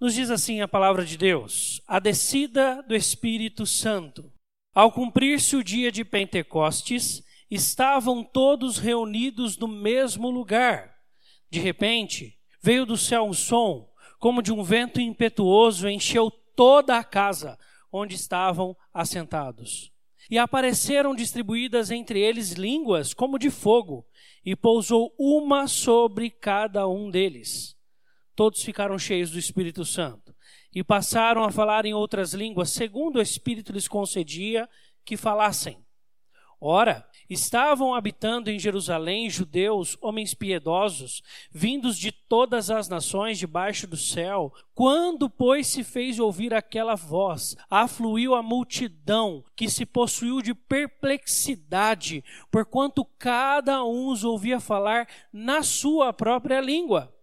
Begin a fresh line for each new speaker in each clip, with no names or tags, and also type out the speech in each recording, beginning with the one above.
Nos diz assim a palavra de Deus: a descida do Espírito Santo. Ao cumprir-se o dia de Pentecostes, estavam todos reunidos no mesmo lugar. De repente, veio do céu um som, como de um vento impetuoso, encheu toda a casa onde estavam assentados. E apareceram distribuídas entre eles línguas como de fogo, e pousou uma sobre cada um deles. Todos ficaram cheios do Espírito Santo e passaram a falar em outras línguas, segundo o Espírito lhes concedia que falassem. Ora, estavam habitando em Jerusalém judeus, homens piedosos, vindos de todas as nações debaixo do céu. Quando, pois, se fez ouvir aquela voz, afluiu a multidão, que se possuiu de perplexidade, porquanto cada um os ouvia falar na sua própria língua.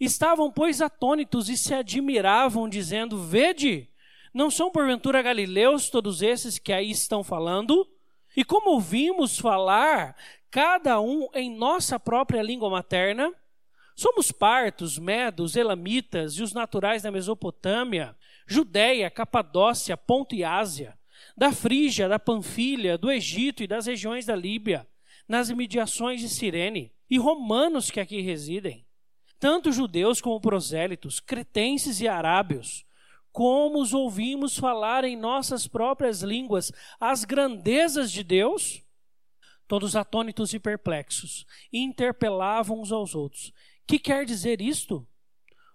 Estavam, pois, atônitos e se admiravam, dizendo: Vede, não são porventura galileus todos esses que aí estão falando? E como ouvimos falar, cada um em nossa própria língua materna, somos partos, medos, elamitas e os naturais da Mesopotâmia, Judéia, Capadócia, Ponto e Ásia, da Frígia, da Panfilha, do Egito e das regiões da Líbia, nas imediações de Cirene, e romanos que aqui residem tanto judeus como prosélitos, cretenses e arábios, como os ouvimos falar em nossas próprias línguas as grandezas de Deus? Todos atônitos e perplexos, interpelavam uns aos outros: Que quer dizer isto?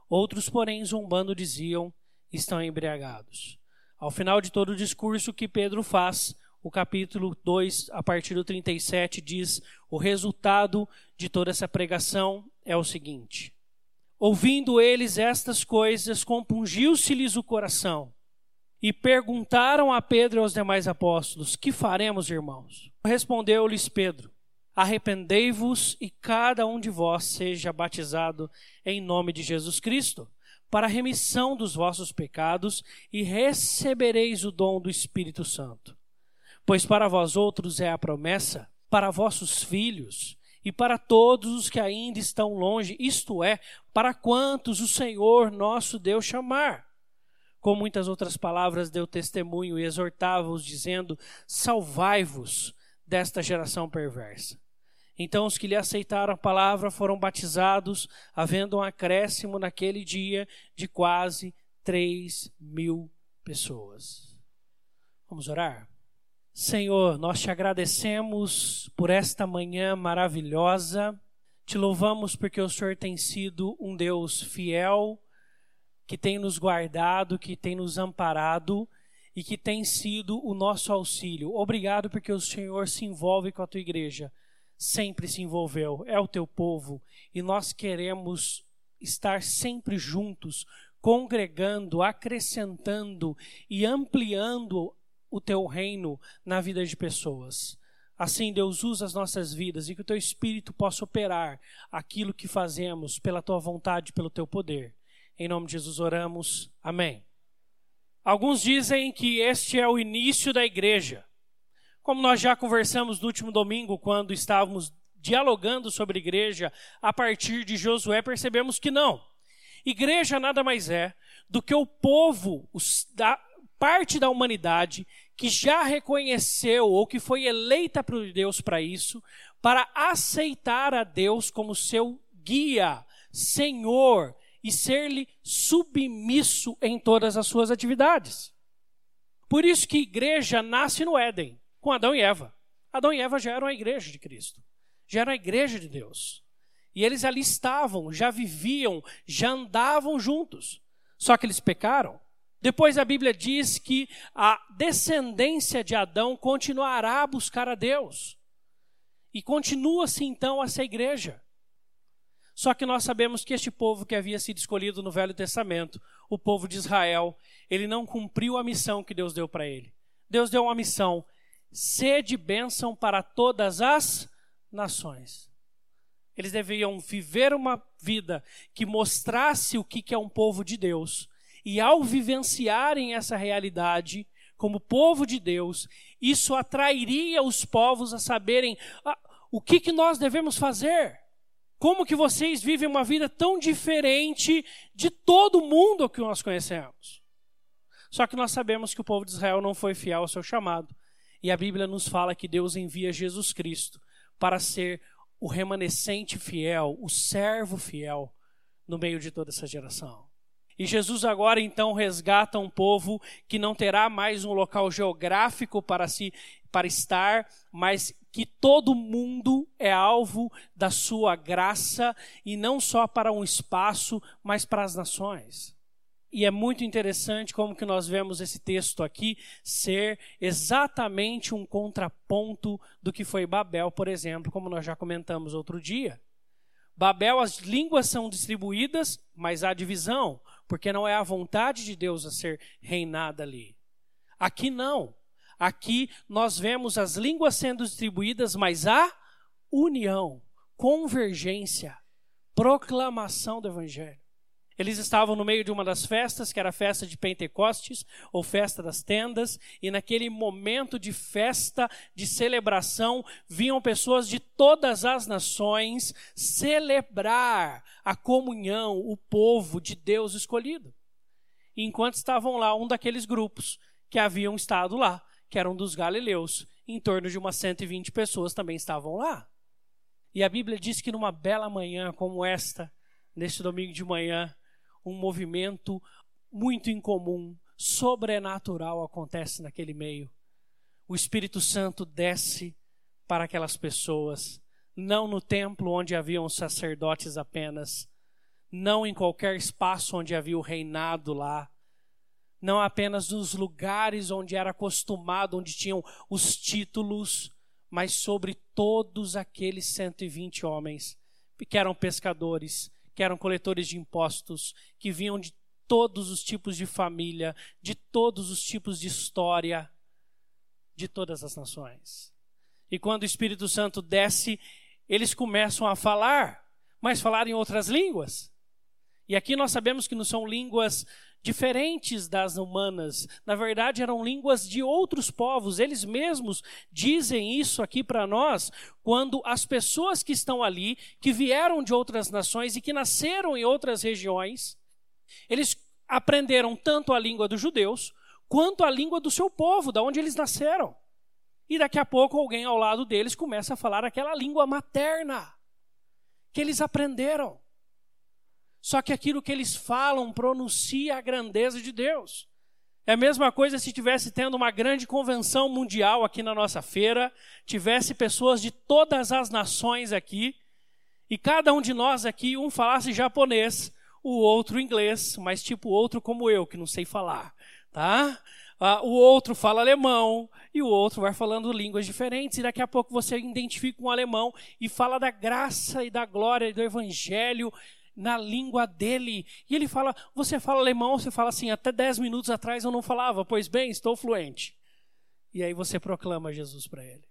Outros, porém, zombando, diziam: Estão embriagados. Ao final de todo o discurso que Pedro faz, o capítulo 2, a partir do 37, diz: o resultado de toda essa pregação é o seguinte: Ouvindo eles estas coisas, compungiu-se-lhes o coração e perguntaram a Pedro e aos demais apóstolos: Que faremos, irmãos? Respondeu-lhes Pedro: Arrependei-vos e cada um de vós seja batizado em nome de Jesus Cristo, para a remissão dos vossos pecados, e recebereis o dom do Espírito Santo. Pois para vós outros é a promessa, para vossos filhos e para todos os que ainda estão longe, isto é, para quantos o Senhor nosso Deus chamar. Com muitas outras palavras, deu testemunho e exortava-os, dizendo: Salvai-vos desta geração perversa. Então os que lhe aceitaram a palavra foram batizados, havendo um acréscimo naquele dia de quase três mil pessoas. Vamos orar? Senhor, nós te agradecemos por esta manhã maravilhosa. Te louvamos porque o Senhor tem sido um Deus fiel, que tem nos guardado, que tem nos amparado e que tem sido o nosso auxílio. Obrigado porque o Senhor se envolve com a tua igreja. Sempre se envolveu, é o teu povo e nós queremos estar sempre juntos, congregando, acrescentando e ampliando o teu reino na vida de pessoas. Assim, Deus usa as nossas vidas e que o teu espírito possa operar aquilo que fazemos pela tua vontade, pelo teu poder. Em nome de Jesus oramos. Amém. Alguns dizem que este é o início da igreja. Como nós já conversamos no último domingo, quando estávamos dialogando sobre igreja a partir de Josué, percebemos que não. Igreja nada mais é do que o povo, os, da, parte da humanidade que já reconheceu ou que foi eleita por Deus para isso, para aceitar a Deus como seu guia, Senhor e ser-lhe submisso em todas as suas atividades. Por isso que igreja nasce no Éden, com Adão e Eva. Adão e Eva já eram a igreja de Cristo, já eram a igreja de Deus. E eles ali estavam, já viviam, já andavam juntos. Só que eles pecaram depois a Bíblia diz que a descendência de Adão continuará a buscar a Deus. E continua-se então essa igreja. Só que nós sabemos que este povo que havia sido escolhido no Velho Testamento, o povo de Israel, ele não cumpriu a missão que Deus deu para ele. Deus deu uma missão: sede bênção para todas as nações. Eles deviam viver uma vida que mostrasse o que é um povo de Deus e ao vivenciarem essa realidade, como povo de Deus, isso atrairia os povos a saberem ah, o que, que nós devemos fazer, Como que vocês vivem uma vida tão diferente de todo mundo que nós conhecemos? Só que nós sabemos que o povo de Israel não foi fiel ao seu chamado. E a Bíblia nos fala que Deus envia Jesus Cristo para ser o remanescente fiel, o servo fiel no meio de toda essa geração. E Jesus agora então resgata um povo que não terá mais um local geográfico para si para estar, mas que todo mundo é alvo da sua graça e não só para um espaço, mas para as nações. E é muito interessante como que nós vemos esse texto aqui ser exatamente um contraponto do que foi Babel, por exemplo, como nós já comentamos outro dia. Babel, as línguas são distribuídas, mas há divisão, porque não é a vontade de Deus a ser reinada ali. Aqui não. Aqui nós vemos as línguas sendo distribuídas, mas há união, convergência, proclamação do Evangelho. Eles estavam no meio de uma das festas, que era a festa de Pentecostes, ou festa das tendas, e naquele momento de festa, de celebração, vinham pessoas de todas as nações celebrar a comunhão, o povo de Deus escolhido. E enquanto estavam lá, um daqueles grupos que haviam estado lá, que eram dos galileus, em torno de umas 120 pessoas também estavam lá. E a Bíblia diz que numa bela manhã como esta, neste domingo de manhã, um movimento muito incomum, sobrenatural acontece naquele meio. O Espírito Santo desce para aquelas pessoas, não no templo onde haviam sacerdotes apenas, não em qualquer espaço onde havia o reinado lá, não apenas nos lugares onde era acostumado, onde tinham os títulos, mas sobre todos aqueles 120 homens que eram pescadores, que eram coletores de impostos, que vinham de todos os tipos de família, de todos os tipos de história, de todas as nações. E quando o Espírito Santo desce, eles começam a falar, mas falar em outras línguas. E aqui nós sabemos que não são línguas diferentes das humanas. Na verdade, eram línguas de outros povos. Eles mesmos dizem isso aqui para nós quando as pessoas que estão ali, que vieram de outras nações e que nasceram em outras regiões, eles aprenderam tanto a língua dos judeus quanto a língua do seu povo, da onde eles nasceram. E daqui a pouco alguém ao lado deles começa a falar aquela língua materna que eles aprenderam. Só que aquilo que eles falam pronuncia a grandeza de Deus. É a mesma coisa se tivesse tendo uma grande convenção mundial aqui na nossa feira, tivesse pessoas de todas as nações aqui, e cada um de nós aqui, um falasse japonês, o outro inglês, mas tipo outro como eu, que não sei falar, tá? Ah, o outro fala alemão e o outro vai falando línguas diferentes, e daqui a pouco você identifica um alemão e fala da graça e da glória do evangelho na língua dele. E ele fala: Você fala alemão? Você fala assim: Até dez minutos atrás eu não falava, pois bem, estou fluente. E aí você proclama Jesus para ele.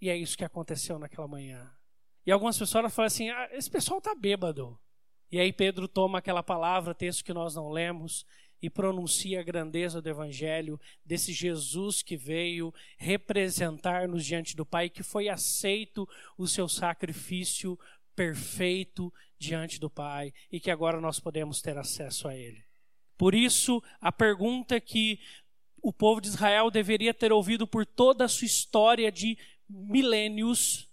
E é isso que aconteceu naquela manhã. E algumas pessoas falam assim: ah, Esse pessoal está bêbado. E aí Pedro toma aquela palavra, texto que nós não lemos, e pronuncia a grandeza do Evangelho, desse Jesus que veio representar-nos diante do Pai, que foi aceito o seu sacrifício perfeito diante do Pai e que agora nós podemos ter acesso a Ele. Por isso, a pergunta que o povo de Israel deveria ter ouvido por toda a sua história de milênios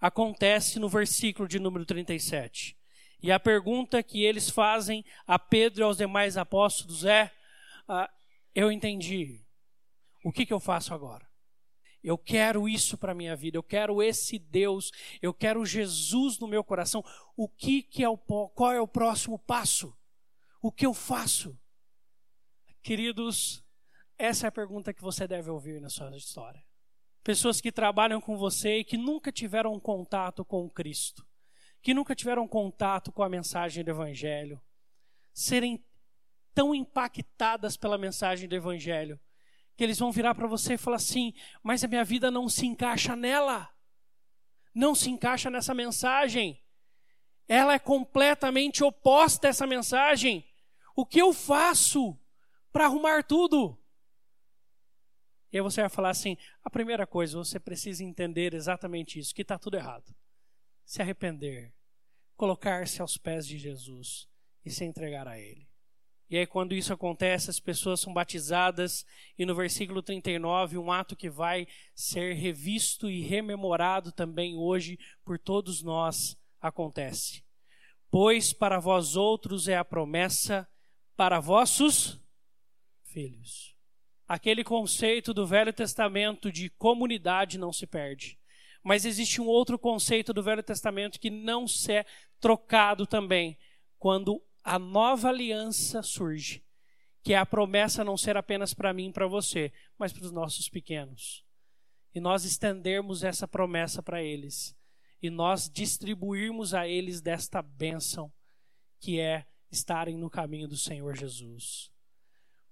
acontece no versículo de número 37. E a pergunta que eles fazem a Pedro e aos demais apóstolos é: ah, Eu entendi. O que, que eu faço agora? Eu quero isso para a minha vida, eu quero esse Deus, eu quero Jesus no meu coração. O que, que é o qual é o próximo passo? O que eu faço? Queridos, essa é a pergunta que você deve ouvir na sua história. Pessoas que trabalham com você e que nunca tiveram contato com Cristo, que nunca tiveram contato com a mensagem do Evangelho, serem tão impactadas pela mensagem do Evangelho que eles vão virar para você e falar assim: mas a minha vida não se encaixa nela, não se encaixa nessa mensagem, ela é completamente oposta a essa mensagem. O que eu faço para arrumar tudo? E aí você vai falar assim: a primeira coisa, você precisa entender exatamente isso, que está tudo errado. Se arrepender colocar-se aos pés de Jesus e se entregar a Ele. E aí, quando isso acontece, as pessoas são batizadas, e no versículo 39, um ato que vai ser revisto e rememorado também hoje por todos nós acontece. Pois para vós outros é a promessa para vossos filhos. Aquele conceito do Velho Testamento de comunidade não se perde. Mas existe um outro conceito do Velho Testamento que não se é trocado também, quando a nova aliança surge, que é a promessa não ser apenas para mim e para você, mas para os nossos pequenos. E nós estendermos essa promessa para eles, e nós distribuirmos a eles desta bênção, que é estarem no caminho do Senhor Jesus.